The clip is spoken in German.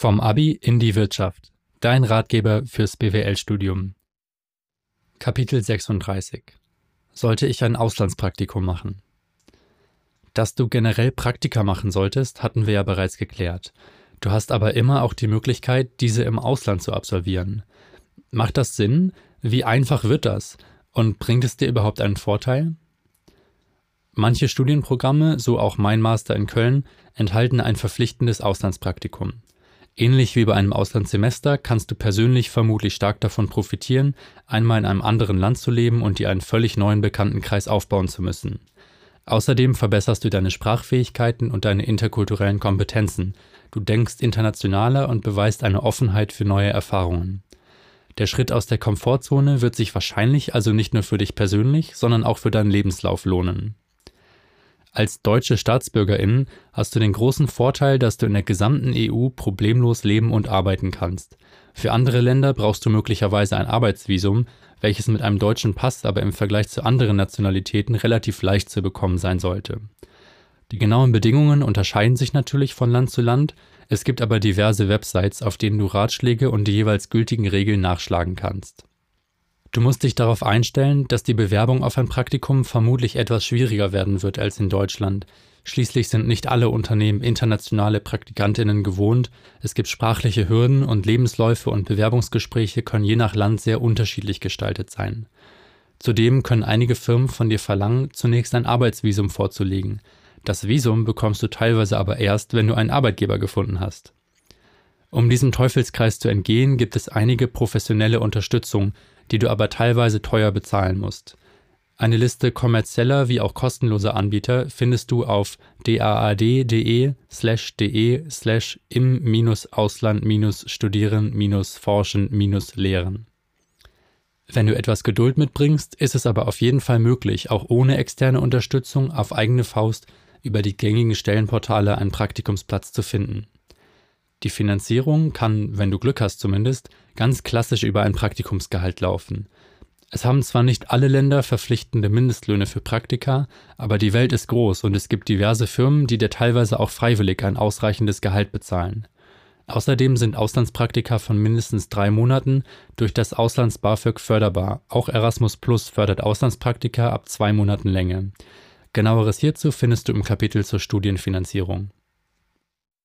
Vom Abi in die Wirtschaft. Dein Ratgeber fürs BWL-Studium. Kapitel 36. Sollte ich ein Auslandspraktikum machen? Dass du generell Praktika machen solltest, hatten wir ja bereits geklärt. Du hast aber immer auch die Möglichkeit, diese im Ausland zu absolvieren. Macht das Sinn? Wie einfach wird das? Und bringt es dir überhaupt einen Vorteil? Manche Studienprogramme, so auch mein Master in Köln, enthalten ein verpflichtendes Auslandspraktikum. Ähnlich wie bei einem Auslandssemester kannst du persönlich vermutlich stark davon profitieren, einmal in einem anderen Land zu leben und dir einen völlig neuen Bekanntenkreis aufbauen zu müssen. Außerdem verbesserst du deine Sprachfähigkeiten und deine interkulturellen Kompetenzen. Du denkst internationaler und beweist eine Offenheit für neue Erfahrungen. Der Schritt aus der Komfortzone wird sich wahrscheinlich also nicht nur für dich persönlich, sondern auch für deinen Lebenslauf lohnen. Als deutsche Staatsbürgerin hast du den großen Vorteil, dass du in der gesamten EU problemlos leben und arbeiten kannst. Für andere Länder brauchst du möglicherweise ein Arbeitsvisum, welches mit einem deutschen Pass aber im Vergleich zu anderen Nationalitäten relativ leicht zu bekommen sein sollte. Die genauen Bedingungen unterscheiden sich natürlich von Land zu Land, es gibt aber diverse Websites, auf denen du Ratschläge und die jeweils gültigen Regeln nachschlagen kannst. Du musst dich darauf einstellen, dass die Bewerbung auf ein Praktikum vermutlich etwas schwieriger werden wird als in Deutschland. Schließlich sind nicht alle Unternehmen internationale Praktikantinnen gewohnt, es gibt sprachliche Hürden und Lebensläufe und Bewerbungsgespräche können je nach Land sehr unterschiedlich gestaltet sein. Zudem können einige Firmen von dir verlangen, zunächst ein Arbeitsvisum vorzulegen. Das Visum bekommst du teilweise aber erst, wenn du einen Arbeitgeber gefunden hast. Um diesem Teufelskreis zu entgehen, gibt es einige professionelle Unterstützung, die du aber teilweise teuer bezahlen musst. Eine Liste kommerzieller wie auch kostenloser Anbieter findest du auf daad.de slash de slash im-ausland-studieren-forschen-lehren. Wenn du etwas Geduld mitbringst, ist es aber auf jeden Fall möglich, auch ohne externe Unterstützung auf eigene Faust über die gängigen Stellenportale einen Praktikumsplatz zu finden. Die Finanzierung kann, wenn du Glück hast zumindest, ganz klassisch über ein Praktikumsgehalt laufen. Es haben zwar nicht alle Länder verpflichtende Mindestlöhne für Praktika, aber die Welt ist groß und es gibt diverse Firmen, die dir teilweise auch freiwillig ein ausreichendes Gehalt bezahlen. Außerdem sind Auslandspraktika von mindestens drei Monaten durch das Auslands-BAföG förderbar. Auch Erasmus Plus fördert Auslandspraktika ab zwei Monaten Länge. Genaueres hierzu findest du im Kapitel zur Studienfinanzierung.